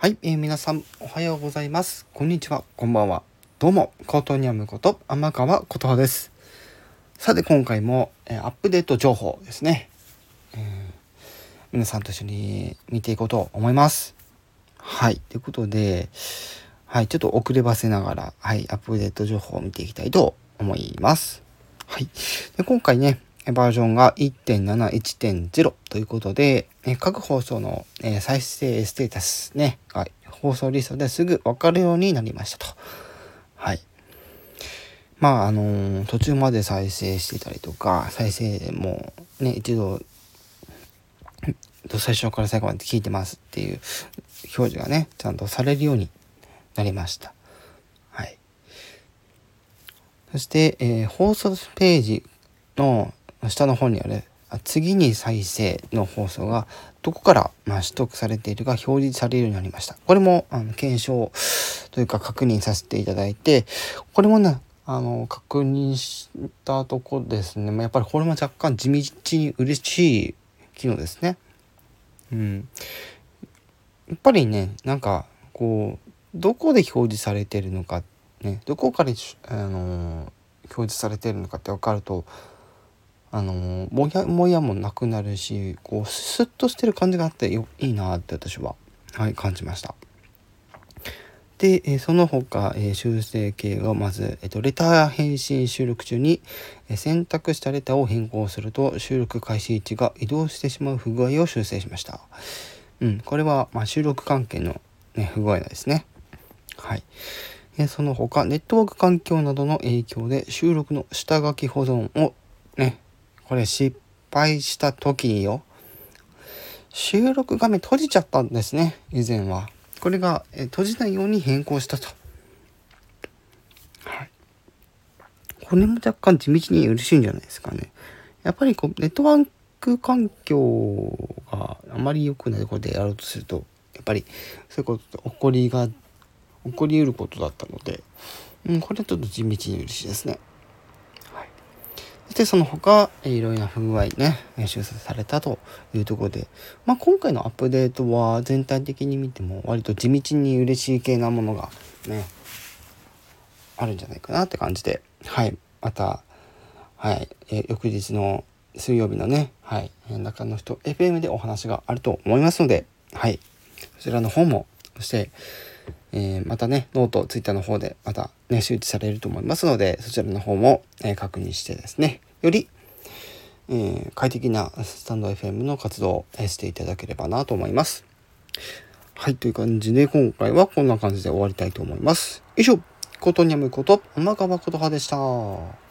はい、えー皆さんおはようございます。こんにちは、こんばんは。どうも、コートニャムこと天川琴葉です。さて、今回も、えーアップデート情報ですね、えー皆さんと一緒に見ていこうと思います。はい、ということで、はい、ちょっと遅ればせながら、はい、アップデート情報を見ていきたいと思います。はい。で今回ね、バージョンが1.71.0ということで、え各放送の、え再生ステータスね、が放送リストですぐ分かるようになりましたと。はい。まあ、あのー途中まで再生してたりとか、再生もね、一度、最初から最後まで聞いてますっていう表示がね、ちゃんとされるようになりました。はい。そして、えー放送ページの下の方にある次に再生の放送がどこから、ま、取得されているか表示されるようになりました。これもあの検証というか確認させていただいてこれもねあの確認したとこですねまやっぱりこれも若干地道に嬉しい機能ですね。うん、やっぱりねなんかこうどこで表示されてるのかねどこからあの表示されてるのかって分かるとあのもやもやもなくなるしこうスッとしてる感じがあってよいいなって私は、はい、感じました。で、えその他、え修正形がまず、えっとレター返信収録中に、え選択したレターを変更すると収録開始位置が移動してしまう不具合を修正しました。うん、これは、ま、収録関係の、ね、不具合ですね。はい。えその他ネットワーク環境などの影響で収録の下書き保存をねこれ失敗した時よ。収録画面閉じちゃったんですね以前は。これが、え閉じないように変更したと。はい。これも若干地道に嬉しいんじゃないですかね。やっぱりこうネットワーク環境があまり良くないところでやろうとするとやっぱりそういうことって起こりが起こりうることだったので、うん、これはちょっと地道に嬉しいですね。してその他いろいろな不具合ね修正されたというところで、まあ、今回のアップデートは全体的に見ても割と地道に嬉しい系なものがねあるんじゃないかなって感じで、はい、また、はい。え翌日の水曜日のね、はい、中の人 FM でお話があると思いますので、はい、そちらの方もそしてえーまたねノートツイッターの方でまたね周知されると思いますのでそちらの方も、えー確認してですねより、えー快適なスタンド FM の活動をしていただければなと思います。はいという感じで今回はこんな感じで終わりたいと思います。以上ことにゃむこと天川琴葉でした。